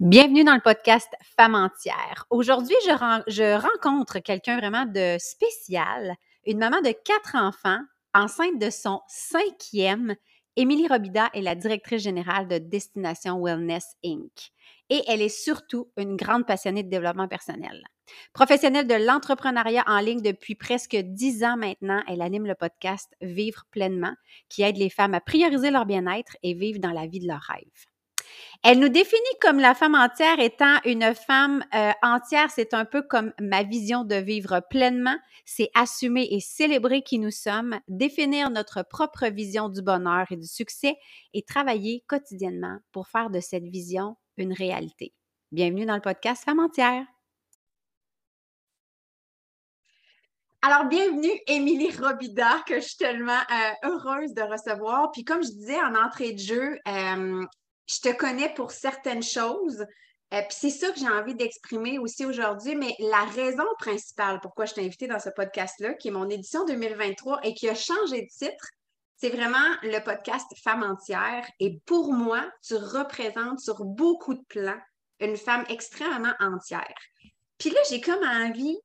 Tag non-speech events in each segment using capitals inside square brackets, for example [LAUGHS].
Bienvenue dans le podcast Femme entière. Aujourd'hui, je, rencontre quelqu'un vraiment de spécial, une maman de quatre enfants, enceinte de son cinquième. Émilie Robida est la directrice générale de Destination Wellness Inc. Et elle est surtout une grande passionnée de développement personnel. Professionnelle de l'entrepreneuriat en ligne depuis presque dix ans maintenant, elle anime le podcast Vivre pleinement, qui aide les femmes à prioriser leur bien-être et vivre dans la vie de leurs rêves. Elle nous définit comme la femme entière étant une femme euh, entière. C'est un peu comme ma vision de vivre pleinement. C'est assumer et célébrer qui nous sommes, définir notre propre vision du bonheur et du succès et travailler quotidiennement pour faire de cette vision une réalité. Bienvenue dans le podcast Femme entière. Alors, bienvenue, Émilie Robida, que je suis tellement euh, heureuse de recevoir. Puis, comme je disais en entrée de jeu, euh, je te connais pour certaines choses. Euh, puis c'est ça que j'ai envie d'exprimer aussi aujourd'hui, mais la raison principale pourquoi je t'ai invité dans ce podcast-là, qui est mon édition 2023 et qui a changé de titre, c'est vraiment le podcast Femme entière. Et pour moi, tu représentes sur beaucoup de plans une femme extrêmement entière. Puis là, j'ai comme envie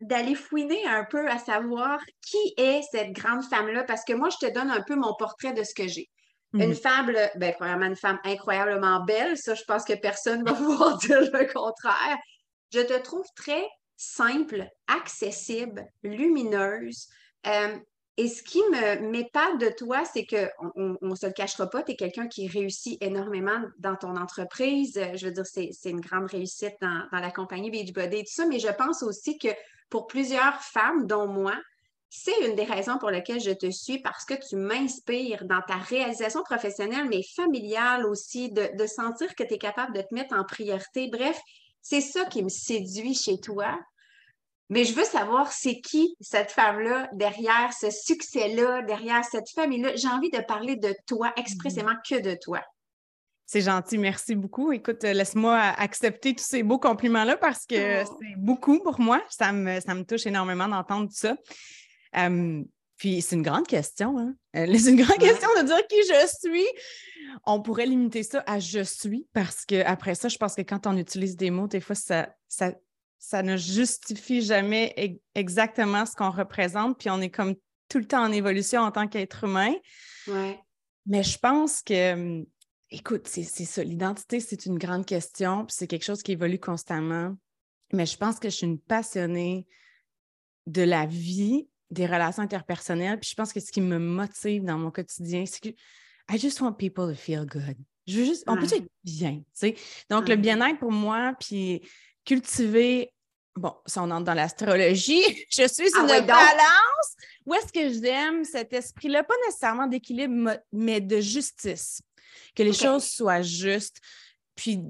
d'aller fouiner un peu à savoir qui est cette grande femme-là, parce que moi, je te donne un peu mon portrait de ce que j'ai. Une mhm. femme, ben, premièrement, une femme incroyablement belle. Ça, je pense que personne ne va [LAUGHS] pouvoir dire le contraire. Je te trouve très simple, accessible, lumineuse. Euh, et ce qui m'épate de toi, c'est qu'on ne se le cachera pas, tu es quelqu'un qui réussit énormément dans ton entreprise. Je veux dire, c'est une grande réussite dans, dans la compagnie Beachbody et tout ça, mais je pense aussi que pour plusieurs femmes, dont moi, c'est une des raisons pour lesquelles je te suis parce que tu m'inspires dans ta réalisation professionnelle, mais familiale aussi, de, sentir que tu es capable de te mettre en priorité. Bref, c'est ça qui me séduit chez toi. Mais je veux savoir, c'est qui cette femme-là derrière ce succès-là, derrière cette famille-là? J'ai envie de parler de toi, expressément que de toi. C'est gentil, merci beaucoup. Écoute, laisse-moi accepter tous ces beaux compliments-là parce que oh. c'est beaucoup pour moi. Ça me, ça me touche énormément d'entendre ça puis c'est une grande question. Hein? Euh, [LAUGHS] c'est une grande question de dire qui je suis. On pourrait limiter ça à je suis parce que après ça, je pense que quand on utilise des mots, des fois, ça, ça, ça ne justifie jamais exactement ce qu'on représente. Puis on est comme tout le temps en évolution en tant qu'être humain. Ouais. Mais je pense que, écoute, c'est ça. L'identité, c'est une grande question. Puis c'est quelque chose qui évolue constamment. Mais je pense que je suis une passionnée de la vie des relations interpersonnelles. Puis je pense que ce qui me motive dans mon quotidien, c'est que I just want people to feel good. Je veux juste, on peut être bien, tu sais. Donc, le bien-être pour moi, puis cultiver, bon, si on entre dans l'astrologie, [LAUGHS] je suis ah une balance. Où est-ce que j'aime cet esprit-là? Pas nécessairement d'équilibre, mais de justice. Que les choses soient justes. Puis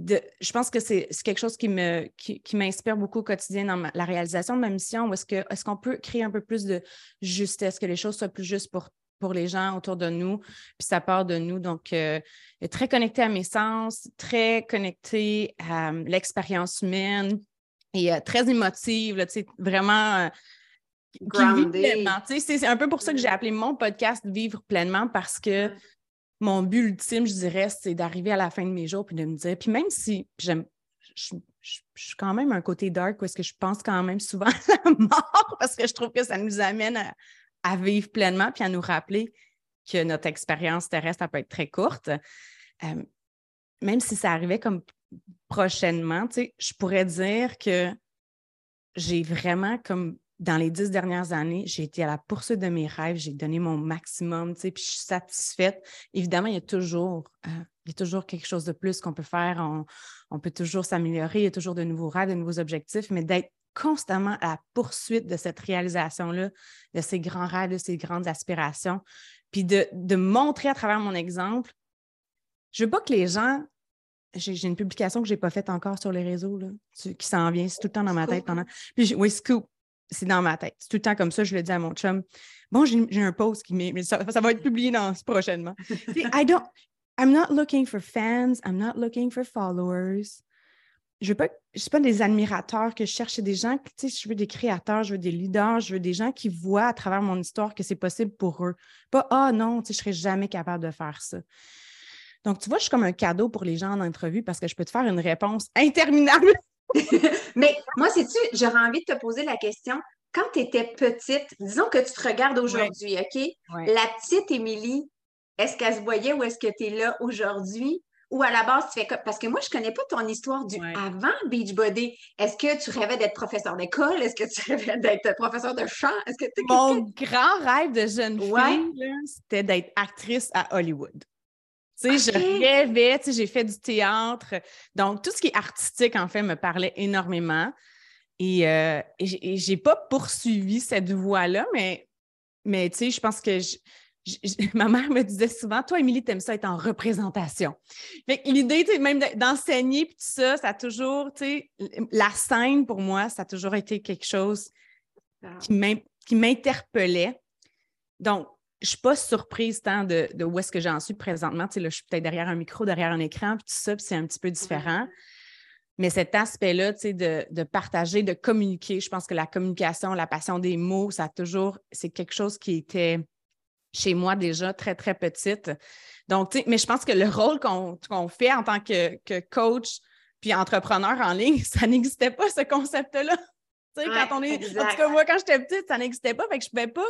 je pense que c'est quelque chose qui me qui, m'inspire beaucoup au quotidien dans la réalisation de ma mission. Est-ce que est-ce qu'on peut créer un peu plus de justesse, que les choses soient plus justes pour, pour les gens autour de nous, puis ça part de nous. Donc, euh, très connecté à mes sens, très connecté à euh, l'expérience humaine et euh, très émotive, là, vraiment. C'est un peu pour ça que j'ai appelé mon podcast Vivre pleinement parce que mon but ultime, je dirais, c'est d'arriver à la fin de mes jours puis de me dire, puis même si j'aime, je, suis quand même un côté dark parce que je pense quand même souvent [LAUGHS] à la mort parce que je trouve que ça nous amène à, vivre pleinement puis à nous rappeler que notre expérience terrestre, peut être très courte. Euh, même si ça arrivait comme prochainement, tu sais, je pourrais dire que j'ai vraiment comme dans les dix dernières années, j'ai été à la poursuite de mes rêves, j'ai donné mon maximum, tu sais, puis je suis satisfaite. Évidemment, il y a toujours, euh, il y a toujours quelque chose de plus qu'on peut faire. On, peut toujours s'améliorer, il y a toujours de nouveaux rêves, de nouveaux objectifs, mais d'être constamment à la poursuite de cette réalisation-là, de ces grands rêves, de ces grandes aspirations, puis de, de montrer à travers mon exemple. Je veux pas que les gens j'ai une publication que je n'ai pas faite encore sur les réseaux, là, qui s'en vient, c'est tout le temps dans ma tête pendant. Puis, oui, scoop c'est dans ma tête. C'est tout le temps comme ça, je le dis à mon chum. Bon, j'ai un post qui mais ça, ça, va être publié dans, prochainement. [LAUGHS] I don't, I'm not looking for fans, I'm not looking for followers. Je veux pas, je suis pas des admirateurs que je cherche, c'est des gens, tu sais, je veux des créateurs, je veux des leaders, je veux des gens qui voient à travers mon histoire que c'est possible pour eux. Pas, ah non, tu sais, je serais jamais capable de faire ça. Donc, tu vois, je suis comme un cadeau pour les gens en entrevue parce que je peux te faire une réponse interminable. [LAUGHS] [LAUGHS] Mais moi, sais-tu, j'aurais envie de te poser la question. Quand tu étais petite, disons que tu te regardes aujourd'hui, OK? La petite Émilie, est-ce qu'elle se voyait ou est-ce que tu es là aujourd'hui? Ou à la base, tu fais comme. Parce que moi, je ne connais pas ton histoire du avant Beachbody. Est-ce que tu rêvais d'être professeur d'école? Est-ce que tu [LAUGHS] rêvais d'être professeur de chant? Est-ce que Mon grand rêve de jeune fille, c'était d'être actrice à Hollywood. Tu sais, je rêvais, tu sais, j'ai fait du théâtre. Donc, tout ce qui est artistique, en fait, me parlait énormément. Et, euh, et j'ai pas poursuivi cette voie-là, mais, mais tu sais, je pense que [LAUGHS] ma mère me disait souvent, toi, Émilie, t'aimes ça être en représentation. Fait l'idée, même d'enseigner puis tout ça, ça a toujours, tu sais, la scène pour moi, ça a toujours été quelque chose ah. qui m'interpellait. Donc, je ne suis pas surprise tant de, où est-ce que j'en suis présentement. Tu sais, là, je suis peut-être derrière un micro, derrière un écran, puis tout ça, puis c'est un petit peu différent. Mais cet aspect-là, tu sais, de, de, partager, de communiquer, je pense que la communication, la passion des mots, ça a toujours, c'est quelque chose qui était chez moi déjà très, très petite. Donc, tu sais, mais je pense que le rôle qu'on fait en tant que, que, coach puis entrepreneur en ligne, [LAUGHS] ça n'existait pas, ce concept-là. Tu sais, quand on est. En tout cas, moi, quand j'étais petite, ça n'existait pas. Fait que je ne pouvais pas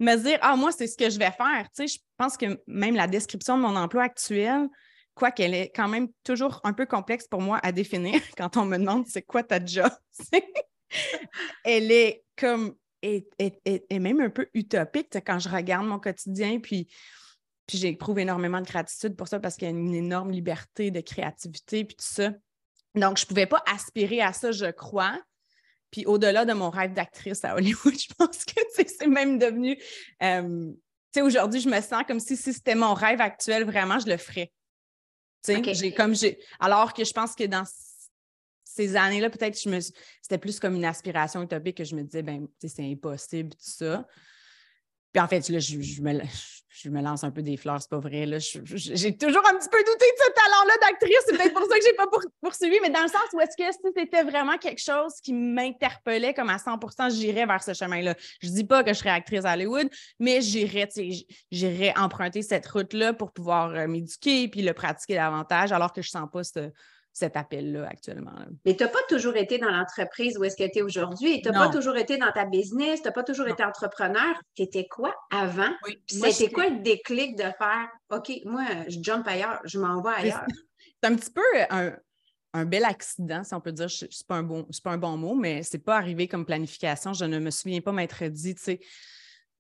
me dire Ah, moi, c'est ce que je vais faire. Tu sais, je pense que même la description de mon emploi actuel, quoi qu'elle est quand même toujours un peu complexe pour moi à définir [LAUGHS] quand on me demande c'est quoi ta job? [LAUGHS] elle est comme est, même un peu utopique quand je regarde mon quotidien, puis, puis j'éprouve énormément de gratitude pour ça parce qu'il y a une énorme liberté de créativité, puis tout ça. Donc, je ne pouvais pas aspirer à ça, je crois. Puis au-delà de mon rêve d'actrice à Hollywood, [LAUGHS] je pense que c'est même devenu. Euh, tu sais, aujourd'hui, je me sens comme si, si c'était mon rêve actuel, vraiment, je le ferais. Tu sais, j'ai comme j'ai. Alors que je pense que dans ces années-là, peut-être je me c'était plus comme une aspiration utopique que je me disais, ben, c'est impossible, tout ça. Puis en fait, là, je, me, je, me, lance un peu des fleurs, c'est pas vrai. J'ai toujours un petit peu douté de ce talent-là d'actrice. C'est peut-être pour ça que je n'ai pas poursuivi, mais dans le sens où est-ce que c'était vraiment quelque chose qui m'interpellait comme à 100% j'irais vers ce chemin-là. Je dis pas que je serais actrice à Hollywood, mais j'irais, j'irais emprunter cette route-là pour pouvoir euh, m'éduquer puis le pratiquer davantage, alors que je sens pas ce, cet appel-là actuellement. Mais tu n'as pas toujours été dans l'entreprise où est-ce que tu es aujourd'hui? Tu n'as pas toujours été dans ta business, tu n'as pas toujours été entrepreneur? Tu étais quoi avant? C'était quoi le déclic de faire OK, moi, je jump ailleurs, je m'en vais ailleurs? C'est un petit peu un, bel accident, si on peut dire. Ce n'est pas, un bon, pas un bon mot, mais ce n'est pas arrivé comme planification. Je ne me souviens pas m'être dit, tu sais,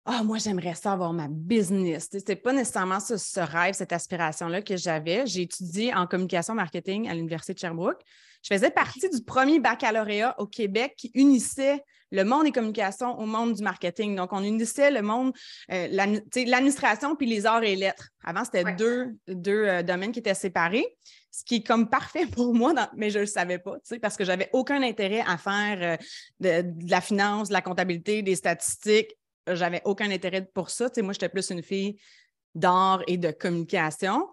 ah, moi, j'aimerais ça avoir ma business. Ce pas nécessairement ce, rêve, cette aspiration-là que j'avais. J'ai étudié en communication marketing à l'Université de Sherbrooke. Je faisais partie du premier baccalauréat au Québec qui unissait le monde des communications au monde du marketing. Donc, on unissait le monde, euh, l'administration puis les arts et lettres. Avant, c'était deux, deux euh, domaines qui étaient séparés, ce qui est comme parfait [LAUGHS] pour moi, mais je ne le savais pas, parce que j'avais aucun intérêt à faire euh, de, la finance, de la comptabilité, des statistiques j'avais aucun intérêt pour ça. moi, j'étais plus une fille d'art et de communication.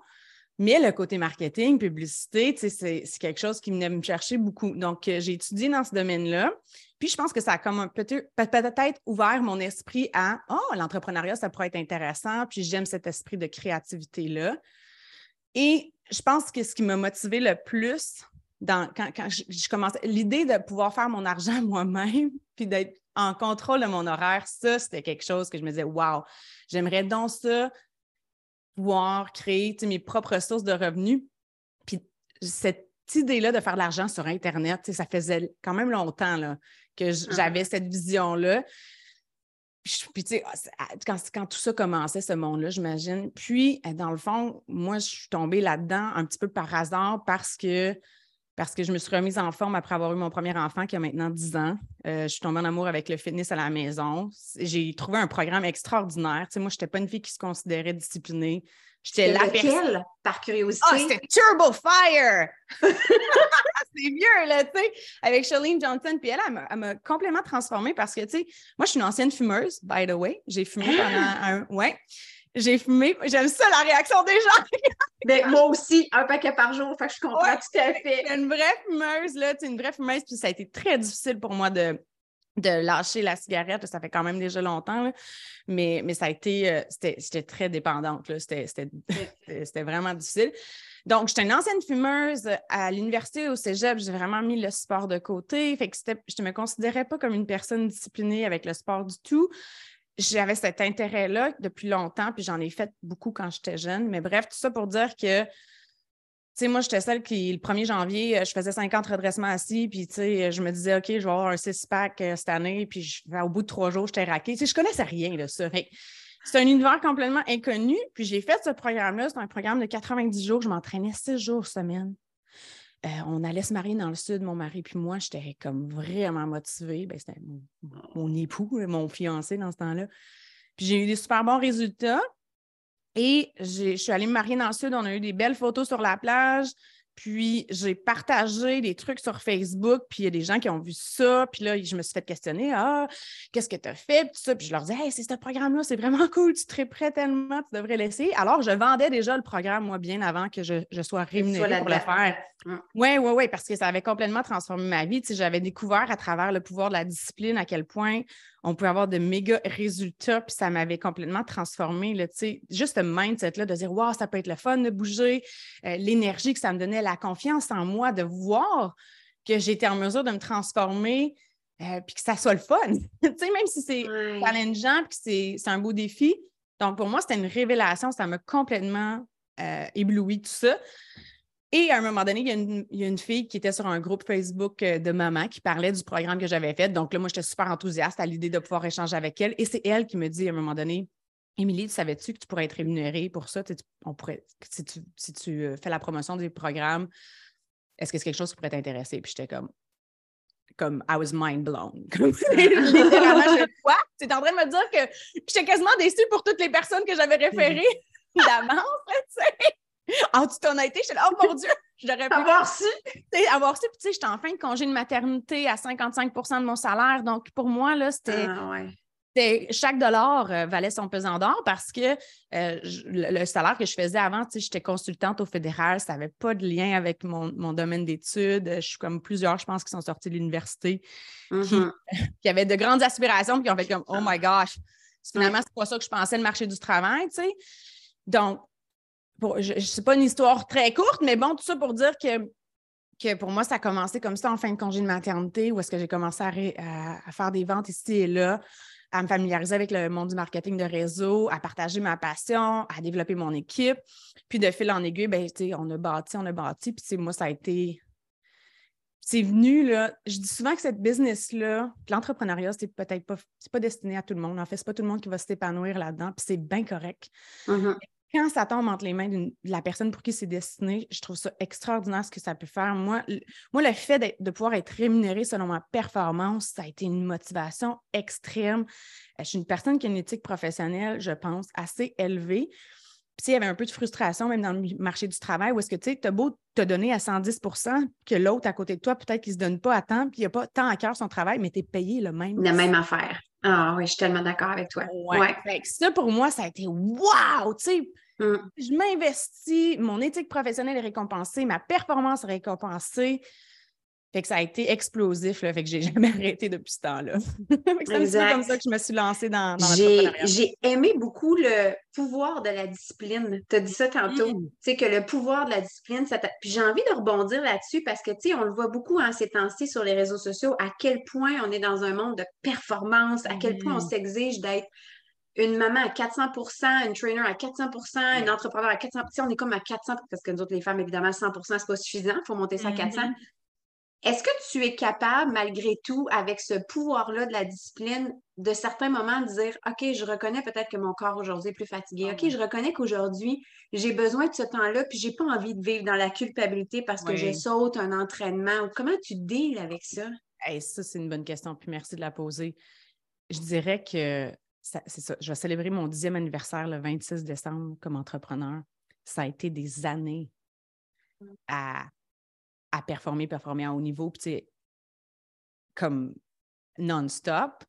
Mais le côté marketing, publicité, c'est quelque chose qui venait me chercher beaucoup. Donc, euh, j'ai étudié dans ce domaine-là. Puis, je pense que ça a comme peut-être ouvert mon esprit à Oh, l'entrepreneuriat, ça pourrait être intéressant. Puis, j'aime cet esprit de créativité-là. Et je pense que ce qui m'a motivé le plus dans, quand, quand je, je commençais, l'idée de pouvoir faire mon argent [LAUGHS] moi-même, puis d'être en contrôle de mon horaire, ça, c'était quelque chose que je me disais, wow, j'aimerais donc ça, pouvoir créer mes propres sources de revenus. Puis cette idée-là de faire de l'argent sur Internet, ça faisait quand même longtemps là, que ah. j'avais cette vision-là. Puis, tu sais, ah, quand, quand, tout ça commençait, ce monde-là, j'imagine. Puis, dans le fond, moi, je suis tombée là-dedans un petit peu par hasard parce que parce que je me suis remise en forme après avoir eu mon premier enfant qui a maintenant 10 ans. Euh, je suis tombée en amour avec le fitness à la maison. J'ai trouvé un programme extraordinaire. Tu sais, moi, je n'étais pas une fille qui se considérait disciplinée. J'étais la personne. par curiosité? Ah, c'était Turbo Fire! [LAUGHS] c'est mieux, là, tu sais, avec Charlene Johnson. Puis elle, elle m'a complètement transformée parce que, tu sais, moi, je suis une ancienne fumeuse, by the way. J'ai fumé pendant un... Ouais. J'ai fumé. J'aime ça, la réaction des gens. Mais [LAUGHS] moi aussi, un paquet par jour, fait que je comprends tout à fait. une vraie fumeuse, là, une vraie fumeuse, puis ça a été très difficile pour moi de, de lâcher la cigarette. Ça fait quand même déjà longtemps, mais, mais ça a été, euh, j'étais très dépendante. C'était vraiment difficile. Donc, j'étais une ancienne fumeuse à l'université, au cégep, j'ai vraiment mis le sport de côté. Fait que je ne me considérais pas comme une personne disciplinée avec le sport du tout. J'avais cet intérêt-là depuis longtemps, puis j'en ai fait beaucoup quand j'étais jeune. Mais bref, tout ça pour dire que sais, moi, j'étais celle qui, le 1er janvier, euh, je faisais 50 redressements assis, puis, tu sais, je me disais, OK, je vais avoir un six-pack euh, cette année, puis au bout de trois jours, j'étais raquée. Tu sais, je connaissais rien de ça. C'est un univers complètement inconnu. Puis j'ai fait ce programme-là. C'est un programme de 90 jours. Je m'entraînais six jours semaine. Euh, on allait se marier dans le sud, mon mari puis moi. J'étais comme vraiment motivée. Ben, c'était mon, époux, mon fiancé dans ce temps-là. Puis j'ai eu des super bons résultats. Et je suis allée me marier dans le sud. On a eu des belles photos sur la plage. Puis j'ai partagé des trucs sur Facebook, puis il y a des gens qui ont vu ça, puis là, je me suis fait questionner Ah, qu'est-ce que tu as fait? Puis, ça. puis je leur disais Hey, c'est ce programme-là, c'est vraiment [LAUGHS] cool, tu te prêt tellement, tu devrais l'essayer. Alors, je vendais déjà le programme, moi, bien avant que je, sois rémunérée pour le faire. Oui, oui, oui, parce que ça avait complètement transformé ma vie. Tu j'avais découvert à travers le pouvoir de la discipline à quel point on pouvait avoir de méga résultats, puis ça m'avait complètement transformé. Là, juste ce mindset-là de dire Wow, ça peut être le fun de bouger, euh, l'énergie que ça me donnait, la confiance en moi, de voir que j'étais en mesure de me transformer, euh, puis que ça soit le fun. [LAUGHS] même si c'est challengeant, puis que c'est un beau défi. Donc, pour moi, c'était une révélation, ça m'a complètement euh, ébloui tout ça. Et à un moment donné, il y, a une, fille qui était sur un groupe Facebook euh, de maman qui parlait du programme que j'avais fait. Donc là, moi, j'étais super enthousiaste à l'idée de pouvoir échanger avec elle. Et c'est elle qui me dit à un moment donné, Émilie, tu savais-tu que tu pourrais être rémunérée pour ça? on pourrait, si tu, euh, fais la promotion du programme, est-ce que c'est quelque chose qui pourrait t'intéresser? Puis j'étais comme, comme I was mind blown. [LAUGHS] [LAUGHS] Littéralement, je quoi? Tu es en train de me dire que j'étais quasiment déçue pour toutes les personnes que j'avais référées [LAUGHS] d'avance, tu sais. [LAUGHS] En toute honnêteté, j'étais là, oh mon Dieu, [LAUGHS] j'aurais pu. Avoir su. Avoir su, puis tu sais, j'étais en fin de congé de maternité à 55% de mon salaire. Donc, pour moi, là, c'était. Ah, chaque dollar euh, valait son pesant d'or parce que euh, le, salaire que je faisais avant, j'étais consultante au fédéral, ça n'avait pas de lien avec mon, domaine d'études. Je suis comme plusieurs, je pense, qui sont sortis de l'université, qui, mm-hmm. [LAUGHS] qui, avaient de grandes aspirations, puis qui ont fait comme Oh my gosh, finalement, c'est pas ça que je pensais le marché du travail, tu sais. Donc, je, sais pas une histoire très courte, mais bon, tout ça pour dire que, que pour moi, ça a commencé comme ça en fin de congé de maternité, où est-ce que j'ai commencé à, faire des ventes ici et là, à me familiariser avec le monde du marketing de réseau, à partager ma passion, à développer mon équipe. Puis de fil en aiguille, ben, on a bâti, on a bâti. Puis moi, ça a été c'est venu, là, je dis souvent que cette business-là, l'entrepreneuriat, c'est peut-être pas, c'est pas destiné à tout le monde. En fait, c'est pas tout le monde qui va s'épanouir là-dedans, puis c'est bien correct. Mm-hmm quand ça tombe entre les mains de la personne pour qui c'est destiné, je trouve ça extraordinaire ce que ça peut faire. Moi, le, moi, le fait de pouvoir être rémunéré selon ma performance, ça a été une motivation extrême. Euh, je suis une personne qui a une éthique professionnelle, je pense, assez élevée. Puis, il y avait un peu de frustration même dans le marché du travail où est-ce que tu sais, as beau te donner à 110% que l'autre à côté de toi, peut-être qu'il ne se donne pas à temps, puis il n'a pas tant à cœur son travail, mais tu es payé le même. La même affaire. Ah oui, je suis tellement d'accord avec toi. Ouais. ça, pour moi, ça a été wow! Tu sais, mm. je m'investis, mon éthique professionnelle est récompensée, ma performance est récompensée. Fait que ça a été explosif, là, fait que j'ai [LAUGHS] jamais arrêté depuis ce temps-là. c'est comme ça que je me suis lancée dans, dans J'ai aimé beaucoup le pouvoir de la discipline. Tu as dit ça tantôt. Mm. Tu sais, que le pouvoir de la discipline, ça Puis j'ai envie de rebondir là-dessus parce que, tu sais, on le voit beaucoup en ces temps-ci sur les réseaux sociaux, à quel point on est dans un monde de performance, à quel point on s'exige d'être une maman à 400% une trainer à 400% un entrepreneur à 400% On est comme à 400% parce que nous autres, les femmes, évidemment, 100% c'est pas suffisant. Il faut monter ça à 400% est-ce que tu es capable, malgré tout, avec ce pouvoir-là de la discipline, de certains moments de dire OK, je reconnais peut-être que mon corps aujourd'hui est plus fatigué. OK, je reconnais qu'aujourd'hui, j'ai besoin de ce temps-là, puis j'ai pas envie de vivre dans la culpabilité parce que je saute un entraînement. Comment tu deals avec ça? ça, c'est une bonne question, puis merci de la poser. Je dirais que c'est ça. Je vais célébrer mon dixième anniversaire le 26 décembre comme entrepreneur. Ça a été des années à à performer, performer à haut niveau, puis comme non-stop.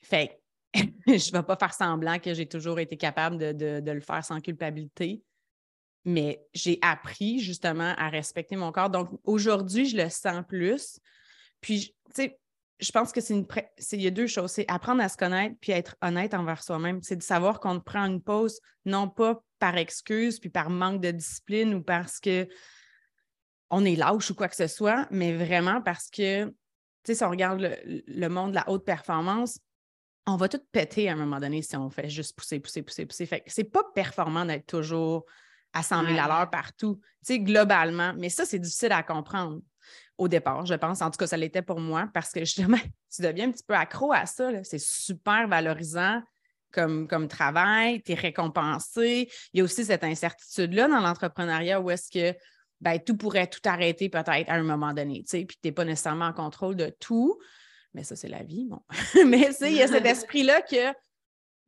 Fait [LAUGHS] je ne vais pas faire semblant que j'ai toujours été capable de, le faire sans culpabilité, mais j'ai appris justement à respecter mon corps. Donc aujourd'hui, je le sens plus. Puis, tu sais, je pense que c'est une il y a deux choses. C'est apprendre à se connaître puis être honnête envers soi-même. C'est de savoir qu'on prend une pause, non pas par excuse puis par manque de discipline ou parce que on est lâche ou quoi que ce soit, mais vraiment parce que, tu sais, si on regarde le, monde de la haute performance, on va tout péter à un moment donné si on fait juste pousser, pousser, pousser, pousser. Fait que c'est pas performant d'être toujours à 100 000 à l'heure partout, tu sais, globalement. Mais ça, c'est difficile à comprendre au départ, je pense. En tout cas, ça l'était pour moi parce que justement, [LAUGHS] tu deviens un petit peu accro à ça. C'est super valorisant comme, comme travail, tu es récompensé. Il y a aussi cette incertitude-là dans l'entrepreneuriat où est-ce que ben, tout pourrait tout arrêter peut-être à un moment donné, tu sais, puis tu n'es pas nécessairement en contrôle de tout. Mais ça, c'est la vie, bon. [LAUGHS] mais il y a cet [LAUGHS] esprit-là que,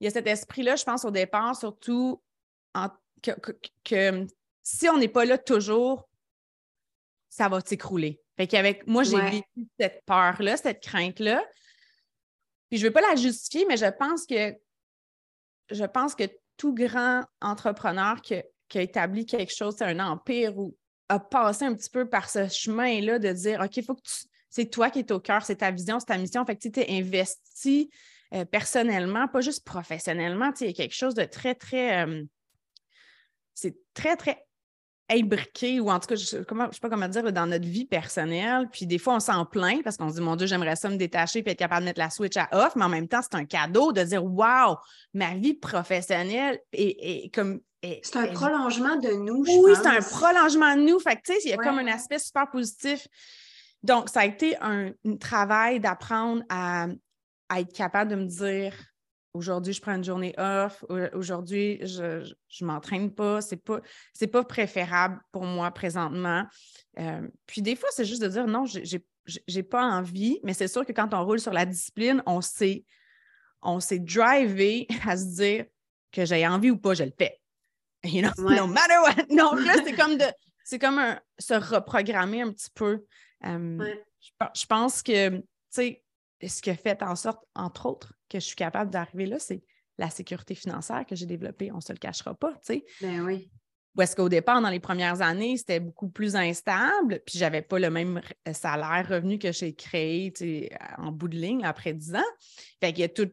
il y a cet esprit-là, je pense, au départ, surtout que, si on n'est pas là toujours, ça va s'écrouler. Fait qu'avec moi, j'ai vécu cette peur-là, cette crainte-là. Puis je ne veux pas la justifier, mais je pense que je pense que tout grand entrepreneur qui, qui a établi quelque chose, c'est un empire ou a passé un petit peu par ce chemin-là de dire OK, faut que tu. C'est toi qui es au cœur, c'est ta vision, c'est ta mission. Fait que tu es investi euh, personnellement, pas juste professionnellement. Il y a quelque chose de très, très. Euh, c'est très, très imbriqué, ou en tout cas, je ne sais pas comment dire, dans notre vie personnelle. Puis des fois, on s'en plaint parce qu'on se dit, mon Dieu, j'aimerais ça me détacher et être capable de mettre la switch à off, mais en même temps, c'est un cadeau de dire, wow, ma vie professionnelle est, comme. C'est un prolongement de nous, je Oui, c'est un prolongement de nous. Fait que, tu sais, il y a comme un aspect super positif. Donc, ça a été un, travail d'apprendre à, à être capable de me dire, Aujourd'hui, je prends une journée off. Aujourd'hui, je ne m'entraîne pas. Ce n'est pas, pas préférable pour moi présentement. Euh, puis des fois, c'est juste de dire non, je n'ai pas envie, mais c'est sûr que quand on roule sur la discipline, on s'est on s'est drivé [LAUGHS] à se dire que j'ai envie ou pas, je le fais. You know, [LAUGHS] no matter what. [LAUGHS] Donc là, c'est comme de c'est comme un, se reprogrammer un petit peu. Euh, je, pense que, tu sais, ce qui a fait en sorte, entre autres, que je suis capable d'arriver là, c'est la sécurité financière que j'ai développée. On ne se le cachera pas, tu sais. Ben oui. Ou est-ce qu'au départ, dans les premières années, c'était beaucoup plus instable, puis j'avais pas le même salaire, revenu que j'ai créé en bout de ligne après 10 ans. Fait qu'il y a tout.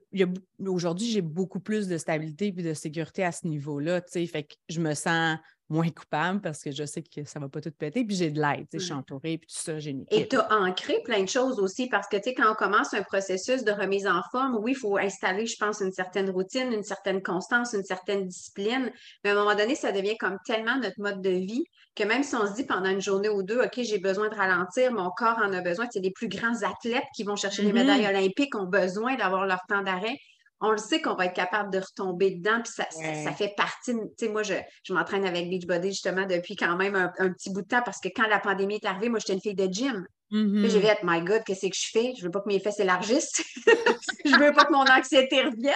aujourd'hui, j'ai beaucoup plus de stabilité et de sécurité à ce niveau-là. Fait que je me sens moins coupable parce que je sais que ça ne va pas tout péter. Puis j'ai de l'aide, je suis entourée, puis tout ça, j'ai une Et tu as ancré plein de choses aussi parce que, tu sais, quand on commence un processus de remise en forme, oui, il faut installer, je pense, une certaine routine, une certaine constance, une certaine discipline. Mais à un moment donné, ça devient comme tellement notre mode de vie que même si on se dit pendant une journée ou deux, OK, j'ai besoin de ralentir, mon corps en a besoin. C'est les plus grands athlètes qui vont chercher les mm-hmm. médailles olympiques ont besoin d'avoir leur temps d'arrêt on le sait qu'on va être capable de retomber dedans, puis ça, fait partie. Tu sais, moi, je, m'entraîne avec Beachbody justement depuis quand même un, petit bout de temps parce que quand la pandémie est arrivée, moi, j'étais une fille de gym. Mm J'ai dit, my God, qu'est-ce que je fais? Je veux pas que mes fesses s'élargissent. [LAUGHS] je veux pas que mon anxiété revienne.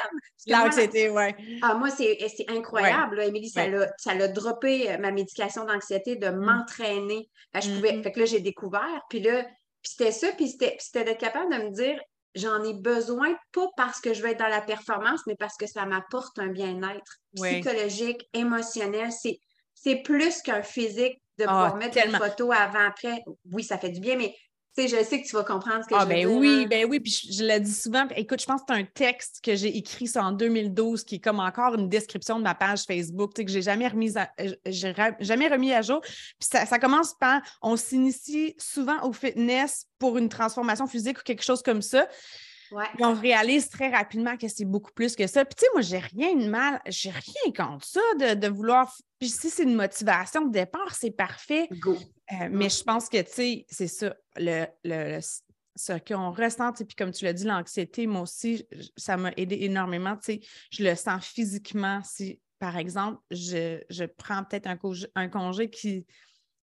L'anxiété, oui. Ah, moi, c'est incroyable. Émilie, ça l'a droppé euh, ma médication d'anxiété de mm. m'entraîner. je pouvais, mm-hmm. Fait que là, j'ai découvert. Puis là, c'était ça, puis c'était d'être capable de me dire, j'en ai besoin, pas parce que je veux être dans la performance, mais parce que ça m'apporte un bien-être psychologique, émotionnel. C'est plus qu'un physique de ah, pouvoir mettre une photo avant-après. Oui, ça fait du bien, mais tu sais, je sais que tu vas comprendre ce que ah, je veux ben dire. Oui, hein. ben oui, puis je, l'ai dit souvent. Écoute, je pense que c'est un texte que j'ai écrit ça en 2012 qui est comme encore une description de ma page Facebook, tu sais, que j'ai jamais remis à, euh, jamais remis à jour. Puis ça, ça commence par on s'initie souvent au fitness pour une transformation physique ou quelque chose comme ça. Ouais. on réalise très rapidement que c'est beaucoup plus que ça. Puis, tu sais, moi, j'ai rien de mal, j'ai rien contre ça de, vouloir. Puis, si c'est une motivation de départ, c'est parfait. Euh, mais je pense que, tu sais, c'est ça, le, ce qu'on ressent, puis comme tu l'as dit, l'anxiété, moi aussi, ça m'a aidé énormément. Tu sais, je le sens physiquement. Si, par exemple, je, prends peut-être un, un congé qui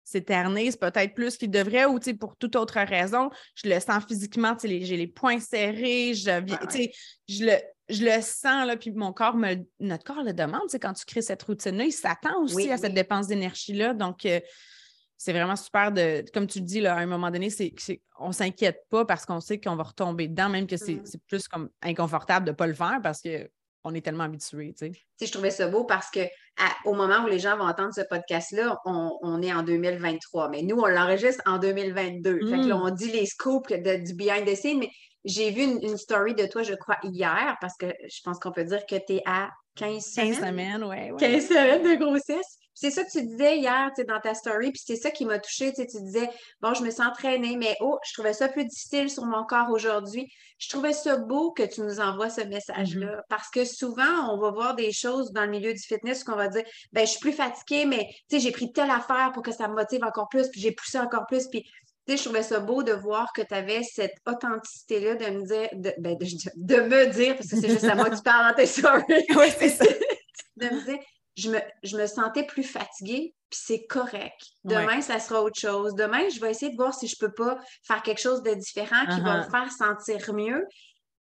s'éternise peut-être plus qu'il devrait ou pour toute autre raison. Je le sens physiquement, j'ai les poings serrés, je, le, je le sens, là, puis mon corps me, notre corps le demande. Quand tu crées cette routine-là, il s'attend aussi à cette dépense d'énergie-là. Donc, euh, c'est vraiment super de, comme tu le dis, là, à un moment donné, c'est, on ne s'inquiète pas parce qu'on sait qu'on va retomber dedans, même que c'est, mmh. c'est plus comme inconfortable de ne pas le faire parce que on est tellement habitués. Tu sais. je trouvais ça beau parce que au moment où les gens vont entendre ce podcast-là, on, est en 2023. Mais nous, on l'enregistre en 2022. Fait que là, mm. on dit les scoops du behind the scenes, mais j'ai vu une, story de toi, je crois, hier, parce que je pense qu'on peut dire que tu es à 15 semaines. 15 semaines, oui. Ouais. 15 semaines de grossesse. C'est ça que tu disais hier dans ta story, puis c'est ça qui m'a touchée. Tu disais, bon, je me sens entraînée, mais oh, je trouvais ça plus difficile sur mon corps aujourd'hui. Je trouvais ça beau que tu nous envoies ce message-là, mm-hmm. parce que souvent, on va voir des choses dans le milieu du fitness qu'on va dire, ben, je suis plus fatiguée, mais j'ai pris telle affaire pour que ça me motive encore plus, puis j'ai poussé encore plus, puis je trouvais ça beau de voir que tu avais cette authenticité-là de me dire, de, ben, de, me dire, parce que c'est juste à moi que tu parles dans tes stories. [LAUGHS] Oui, c'est [LAUGHS] ça. de me dire, je me, sentais plus fatiguée, puis c'est correct. Demain, ça sera autre chose. Demain, je vais essayer de voir si je peux pas faire quelque chose de différent qui va me uh-huh. faire sentir mieux.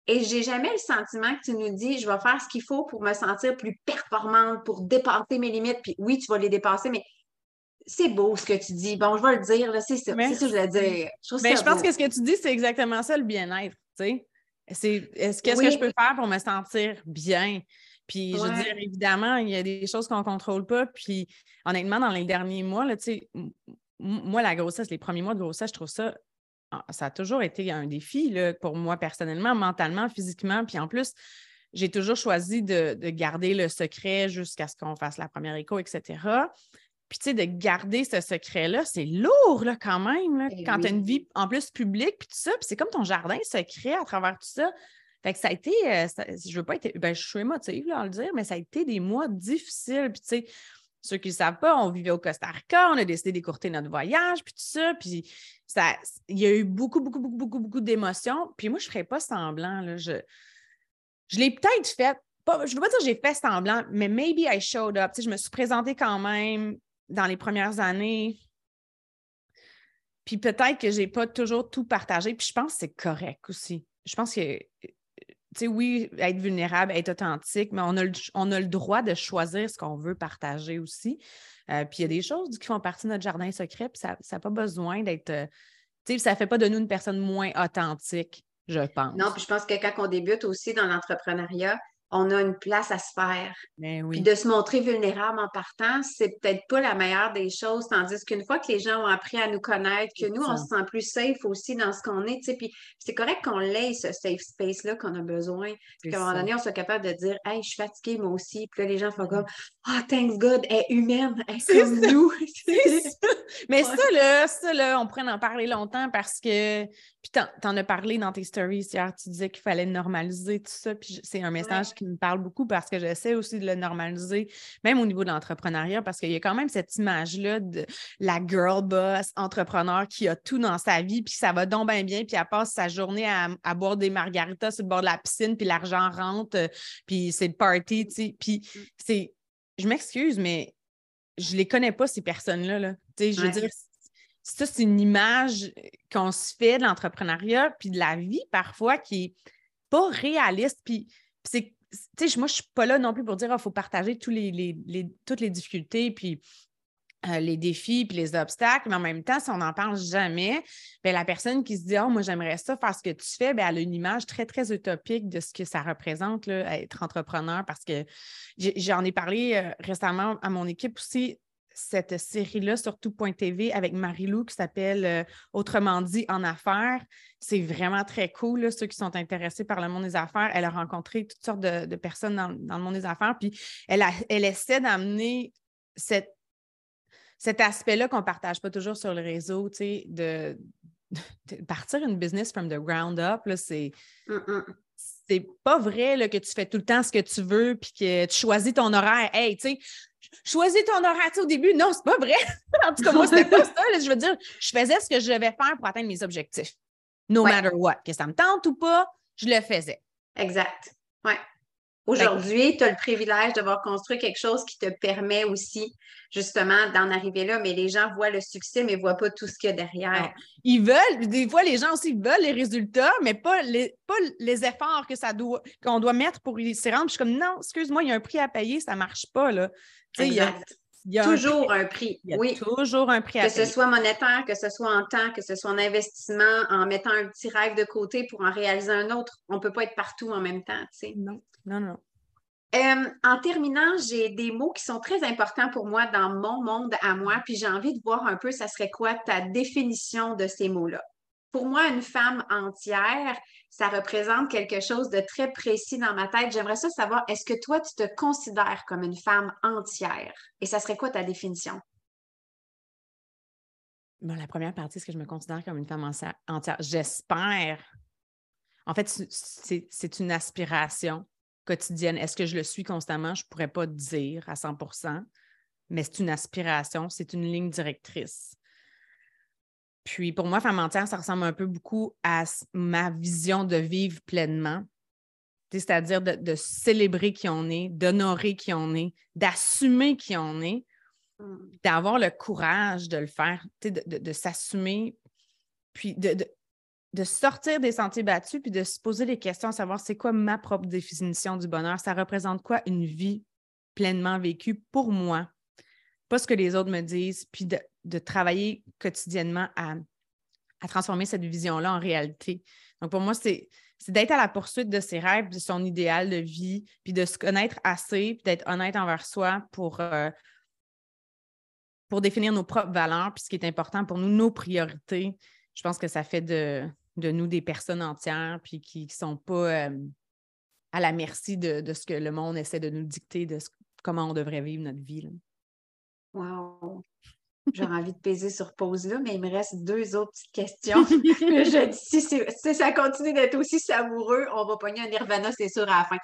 Et j'ai jamais le sentiment que tu nous dis, je vais faire ce qu'il faut pour me sentir plus performante, pour dépasser mes limites. Puis oui, tu vas les dépasser, mais c'est beau ce que tu dis. Bon, je vais le dire, c'est ça. C'est ça que je voulais dire. Je, mais je pense que ce que tu dis, c'est exactement ça, le bien-être. C'est, est-ce, qu'est-ce que je peux faire pour me sentir bien? Puis, je veux dire, évidemment, il y a des choses qu'on ne contrôle pas. Puis, honnêtement, dans les derniers mois, là, moi, la grossesse, les premiers mois de grossesse, je trouve ça, ah, ça a toujours été un défi là, pour moi personnellement, mentalement, physiquement. Puis, en plus, j'ai toujours choisi de, garder le secret jusqu'à ce qu'on fasse la première écho, etc. Puis, tu sais, de garder ce secret-là, c'est lourd, là, quand même, eh quand tu as une vie en plus publique, puis tout ça. Puis, c'est comme ton jardin secret à travers tout ça. Fait que ça a été, euh, je veux pas être, ben, je suis émotive là, à le dire, mais ça a été des mois difficiles. Puis, tu sais, ceux qui ne savent pas, on vivait au Costa Rica, on a décidé d'écourter notre voyage, puis tout ça. Puis, ça, il y a eu beaucoup, beaucoup, beaucoup, beaucoup, beaucoup d'émotions. Puis, moi, je ne ferais pas semblant. Là, je je l'ai peut-être fait, pas, je ne veux pas dire que j'ai fait semblant, mais maybe I showed up. Tu sais, je me suis présentée quand même dans les premières années. Puis peut-être que je n'ai pas toujours tout partagé. Puis je pense que c'est correct aussi. Je pense que sais, oui, être vulnérable, être authentique, mais on a le, on a le droit de choisir ce qu'on veut partager aussi. Euh, puis il y a des choses qui font partie de notre jardin secret, puis ça n'a pas besoin d'être. Euh, tu sais, ça ne fait pas de nous une personne moins authentique, je pense. Non, puis je pense que quand on débute aussi dans l'entrepreneuriat, on a une place à se faire. Ben Puis de se montrer vulnérable en partant, c'est peut-être pas la meilleure des choses, tandis qu'une fois que les gens ont appris à nous connaître, que nous, on se sent plus safe aussi dans ce qu'on est, tu sais, puis c'est correct qu'on l'ait, ce safe space-là qu'on a besoin, puis qu'à un moment donné, on soit capable de dire « Hey, je suis fatiguée, moi aussi », puis là, les gens font comme « Ah, oh, thanks God, elle est humaine, elle est comme nous! [LAUGHS] » Mais ça, là, ça, là, on pourrait en parler longtemps parce que puis tu en as parlé dans tes stories hier, tu disais qu'il fallait normaliser tout ça. Puis c'est un message qui me parle beaucoup parce que j'essaie aussi de le normaliser, même au niveau de l'entrepreneuriat, parce qu'il y a quand même cette image-là de la girl boss entrepreneur qui a tout dans sa vie, puis ça va donc bien bien, puis elle passe sa journée à, boire des margaritas sur le bord de la piscine, puis l'argent rentre, euh, puis c'est le party, tu sais. Puis mm. c'est, je m'excuse, mais je les connais pas, ces personnes-là. Là. sais, Je veux dire, ça, c'est une image qu'on se fait de l'entrepreneuriat puis de la vie parfois qui n'est pas réaliste. Puis, c'est, moi, je ne suis pas là non plus pour dire qu'il ah, faut partager tous les, toutes les difficultés puis euh, les défis puis les obstacles, mais en même temps, si on n'en parle jamais, bien, la personne qui se dit oh, moi, j'aimerais ça faire ce que tu fais, bien, elle a une image très, très utopique de ce que ça représente, là, être entrepreneur, parce que j'en ai parlé euh, récemment à mon équipe aussi cette série-là sur tout.tv avec Marie-Lou qui s'appelle euh, Autrement dit en affaires. C'est vraiment très cool, ceux qui sont intéressés par le monde des affaires. Elle a rencontré toutes sortes de, personnes dans, le monde des affaires, puis elle, elle essaie d'amener cet aspect-là qu'on ne partage pas toujours sur le réseau, de, partir une business from the ground up, c'est. C'est pas vrai que tu fais tout le temps ce que tu veux puis que tu choisis ton horaire. Hey, tu sais, choisis ton horaire au début. Non, c'est pas vrai. [LAUGHS] en tout cas, moi, c'était pas ça. Je veux dire, je faisais ce que je devais faire pour atteindre mes objectifs. No matter what. Que ça me tente ou pas, je le faisais. Exact. Ouais. Aujourd'hui, tu as le privilège d'avoir construit quelque chose qui te permet aussi justement d'en arriver là, mais les gens voient le succès, mais ne voient pas tout ce qu'il y a derrière. Ils veulent, des fois, les gens aussi veulent les résultats, mais pas les, pas les efforts que ça doit, qu'on doit mettre pour y rendre. je suis comme, non, excuse-moi, il y a un prix à payer, ça ne marche pas. Là. Exact. Il y a toujours un prix. oui. Toujours un prix à Que ce soit monétaire, que ce soit en temps, que ce soit en investissement, en mettant un petit rêve de côté pour en réaliser un autre. On ne peut pas être partout en même temps. Non, non, non. Euh, en terminant, j'ai des mots qui sont très importants pour moi dans mon monde à moi, puis j'ai envie de voir un peu, ça serait quoi ta définition de ces mots-là? Pour moi, une femme entière, ça représente quelque chose de très précis dans ma tête. J'aimerais ça savoir, est-ce que toi, tu te considères comme une femme entière? Et ça serait quoi ta définition? La première partie, est-ce que je me considère comme une femme entière? J'espère. En fait, c'est une aspiration quotidienne. Est-ce que je le suis constamment? Je ne pourrais pas dire à 100% mais c'est une aspiration, c'est une ligne directrice. Puis pour moi, femme entière, ça ressemble un peu beaucoup à ma vision de vivre pleinement. C'est-à-dire de, célébrer qui on est, d'honorer qui on est, d'assumer qui on est, mm. d'avoir le courage de le faire, de, s'assumer, puis de, de, sortir des sentiers battus, puis de se poser des questions, à savoir c'est quoi ma propre définition du bonheur, ça représente quoi une vie pleinement vécue pour moi, pas ce que les autres me disent, puis de, travailler quotidiennement à, transformer cette vision-là en réalité. Donc, pour moi, c'est d'être à la poursuite de ses rêves, de son idéal de vie, puis de se connaître assez, puis d'être honnête envers soi pour, euh, pour définir nos propres valeurs, puis ce qui est important pour nous, nos priorités. Je pense que ça fait de, nous des personnes entières, puis qui ne sont pas euh, à la merci de, ce que le monde essaie de nous dicter, de comment on devrait vivre notre vie. Wow! J'aurais envie de peser sur pause là, mais il me reste deux autres petites questions. [LAUGHS] je dis, si, ça continue d'être aussi savoureux, on va pogner un nirvana, c'est sûr, à la fin.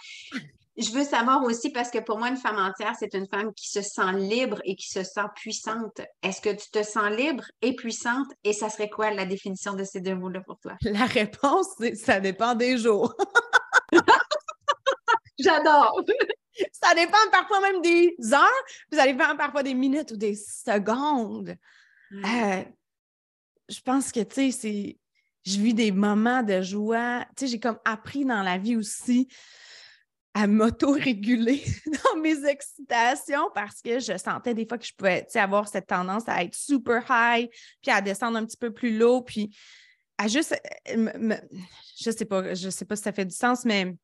Je veux savoir aussi, parce que pour moi, une femme entière, c'est une femme qui se sent libre et qui se sent puissante. Est-ce que tu te sens libre et puissante? Et ça serait quoi la définition de ces deux mots-là pour toi? La réponse, c'est ça dépend des jours. [LAUGHS] J'adore! [LAUGHS] ça dépend parfois même des heures, puis ça dépend parfois des minutes ou des secondes. Euh, je pense que, tu sais, Je vis des moments de joie. Tu sais, j'ai comme appris dans la vie aussi à m'auto-réguler [LAUGHS] dans mes excitations parce que je sentais des fois que je pouvais avoir cette tendance à être super high, puis à descendre un petit peu plus low, puis à juste. Euh, je sais pas, je sais pas si ça fait du sens, mais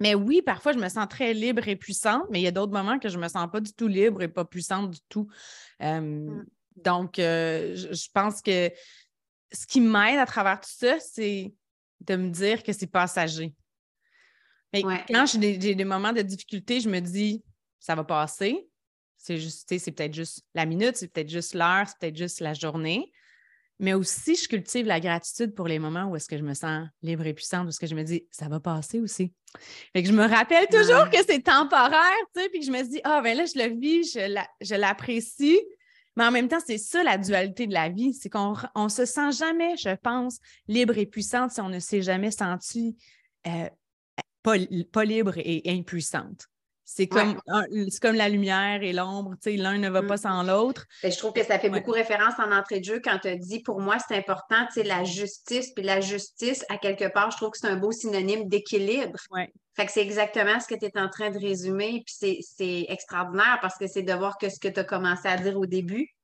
mais oui, parfois, je me sens très libre et puissante, mais il y a d'autres moments que je ne me sens pas du tout libre et pas puissante du tout. Mmh. Donc, euh, je, pense que ce qui m'aide à travers tout ça, c'est de me dire que c'est passager. Mais quand j'ai des, moments de difficulté, je me dis, ça va passer. C'est juste, c'est peut-être juste la minute, c'est peut-être juste l'heure, c'est peut-être juste la journée mais aussi je cultive la gratitude pour les moments où est-ce que je me sens libre et puissante, où est-ce que je me dis ça va passer aussi. Fait que je me rappelle toujours que c'est temporaire, tu sais, puis que je me dis ah ben là je le vis, je l'apprécie. Mais en même temps, c'est ça la dualité de la vie, c'est qu'on ne se sent jamais, je pense, libre et puissante si on ne s'est jamais senti euh, pas, libre et impuissante. C'est comme, comme la lumière et l'ombre, l'un ne va pas sans l'autre. Je trouve que ça fait beaucoup référence en entrée de jeu quand tu as dit pour moi, c'est important, la justice. Puis la justice, à quelque part, je trouve que c'est un beau synonyme d'équilibre. Fait que c'est exactement ce que tu es en train de résumer. Puis c'est extraordinaire parce que c'est de voir que ce que tu as commencé à dire au début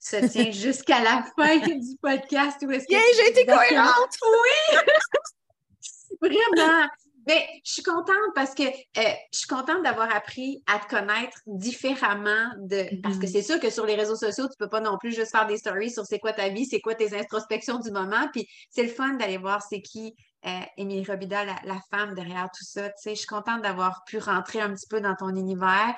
se [LAUGHS] tient jusqu'à la fin du podcast. Où est-ce que j'ai été cohérente! [LAUGHS] Oui! Vraiment! Mais je suis contente parce que euh, je suis contente d'avoir appris à te connaître différemment de. Parce que mm-hmm. c'est sûr que sur les réseaux sociaux, tu ne peux pas non plus juste faire des stories sur c'est quoi ta vie, c'est quoi tes introspections du moment. Puis c'est le fun d'aller voir c'est qui euh, Émilie Robida, la, la, femme derrière tout ça. Tu sais, je suis contente d'avoir pu rentrer un petit peu dans ton univers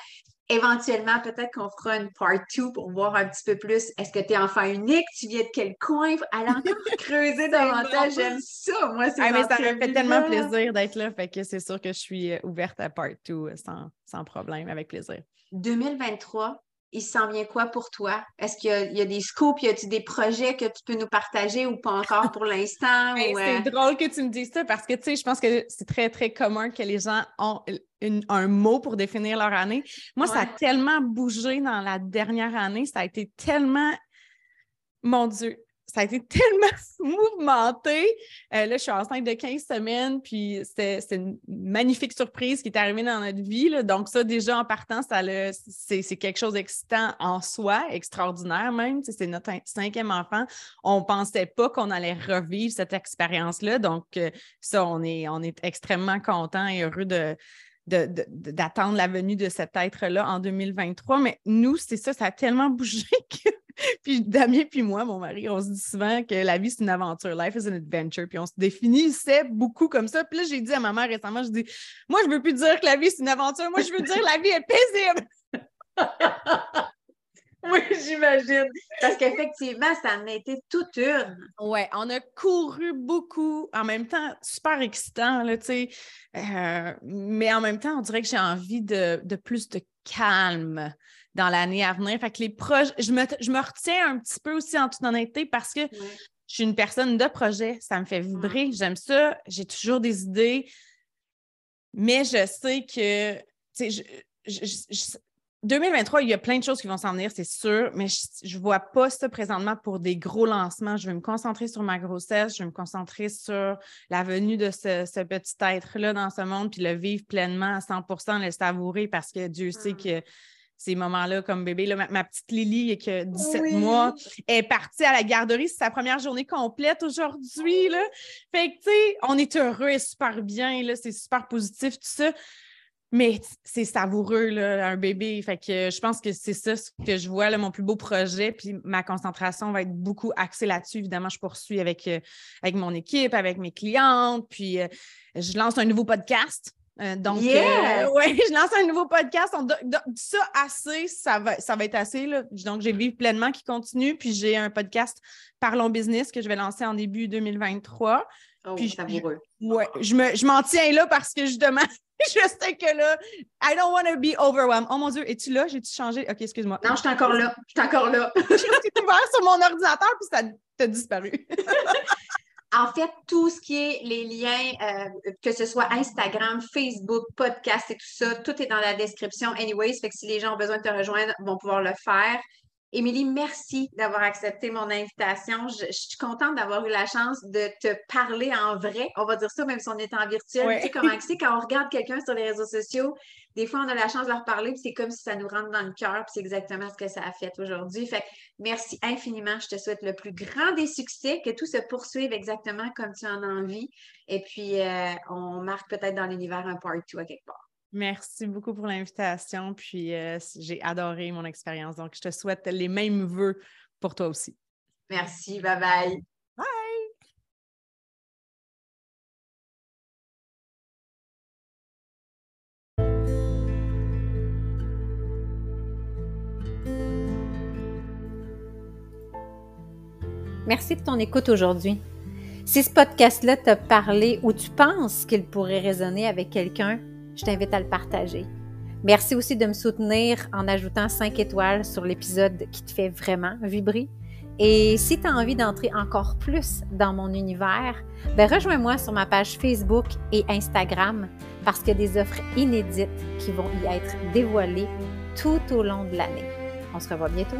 éventuellement, peut-être qu'on fera une part 2 pour voir un petit peu plus. Est-ce que tu es enfant unique? Tu viens de quel coin? Allez encore [LAUGHS] creuser davantage. J'aime ça. Moi, c'est ah, mais Ça me fait tellement plaisir d'être là. Fait que c'est sûr que je suis euh, ouverte à part 2 euh, sans, sans problème, avec plaisir. 2023, il s'en vient quoi pour toi? Est-ce qu'il y, a des scoops, y a-t-il des projets que tu peux nous partager ou pas encore pour l'instant? [LAUGHS] c'est euh? drôle que tu me dises ça parce que, tu sais, je pense que c'est très, très commun que les gens ont un mot pour définir leur année. Moi, ça a tellement bougé dans la dernière année, ça a été tellement, mon Dieu, ça a été [LAUGHS] tellement mouvementé. Euh, là, je suis enceinte de 15 semaines, puis c'est une magnifique surprise qui est arrivée dans notre vie. Donc, ça, déjà, en partant, c'est quelque chose d'excitant en soi, extraordinaire même. C'est notre cinquième enfant. On ne pensait pas qu'on allait revivre cette expérience-là. Donc, euh, ça, on est, on est extrêmement content et heureux de, d'attendre la venue de cet être-là en 2023. Mais nous, c'est ça, ça a tellement bougé [LAUGHS] que puis Damien puis moi, mon mari, on se dit souvent que la vie, c'est une aventure. Life is an adventure. Puis on se définissait beaucoup comme ça. Puis là, j'ai dit à ma mère récemment, je dis, moi, je veux plus dire que la vie, c'est une aventure. Moi, je veux dire la vie est paisible. [LAUGHS] j'imagine. Parce qu'effectivement, ça en a été toute une. Oui, on a couru beaucoup. En même temps, super excitant, là, tu sais. Euh, mais en même temps, on dirait que j'ai envie de, de plus de calme dans l'année à venir. Fait que les projets, je me, je me retiens un petit peu aussi en toute honnêteté parce que je suis une personne de projet. Ça me fait vibrer. J'aime ça. J'ai toujours des idées. Mais je sais que, tu sais, 2023, il y a plein de choses qui vont s'en venir, c'est sûr, mais je ne vois pas ça présentement pour des gros lancements. Je vais me concentrer sur ma grossesse, je vais me concentrer sur la venue de ce, petit être-là dans ce monde, puis le vivre pleinement à 100% le savourer parce que Dieu sait ah. que ces moments-là comme bébé. Là, ma, petite Lily, qui a 17 mois, est partie à la garderie. C'est sa première journée complète aujourd'hui. Fait que, tu sais, on est heureux et super bien. C'est super positif, tout ça. Mais c'est savoureux, là, un bébé. Fait que je pense que c'est ça ce que je vois, là, mon plus beau projet. Puis ma concentration va être beaucoup axée là-dessus. Évidemment, je poursuis avec, euh, avec mon équipe, avec mes clientes. Puis euh, je lance un nouveau podcast. Euh, donc, euh, [LAUGHS] je lance un nouveau podcast. ça assez, ça va, ça va être assez. Là. Donc, j'ai Vive pleinement qui continue. Puis, j'ai un podcast Parlons Business que je vais lancer en début 2023. Oh, puis, je, ouais, je, m'en tiens là parce que justement, [LAUGHS] je sais que là, I don't want to be overwhelmed. Oh mon Dieu, es-tu là? J'ai-tu changé? OK, excuse-moi. Non, je suis encore là. Je suis encore là. [LAUGHS] je suis ouvert sur mon ordinateur, puis ça t'a disparu. [LAUGHS] En fait, tout ce qui est les liens, euh, que ce soit Instagram, Facebook, podcast et tout ça, tout est dans la description. Anyways, fait que si les gens ont besoin de te rejoindre, vont pouvoir le faire. Émilie, merci d'avoir accepté mon invitation. Je, suis contente d'avoir eu la chance de te parler en vrai. On va dire ça, même si on est en virtuel. Tu sais comment c'est quand on regarde quelqu'un sur les réseaux sociaux, des fois, on a la chance de leur parler, puis c'est comme si ça nous rentre dans le cœur, puis c'est exactement ce que ça a fait aujourd'hui. Fait merci infiniment. Je te souhaite le plus grand des succès, que tout se poursuive exactement comme tu en as envie. Et puis, euh, on marque peut-être dans l'univers un part 2 à quelque part. Merci beaucoup pour l'invitation. Puis euh, j'ai adoré mon expérience. Donc, je te souhaite les mêmes vœux pour toi aussi. Merci. Bye bye. Bye. Merci de ton écoute aujourd'hui. Si ce podcast-là t'a parlé ou tu penses qu'il pourrait résonner avec quelqu'un, je t'invite à le partager. Merci aussi de me soutenir en ajoutant 5 étoiles sur l'épisode qui te fait vraiment vibrer. Et si tu as envie d'entrer encore plus dans mon univers, ben rejoins-moi sur ma page Facebook et Instagram parce qu'il y a des offres inédites qui vont y être dévoilées tout au long de l'année. On se revoit bientôt.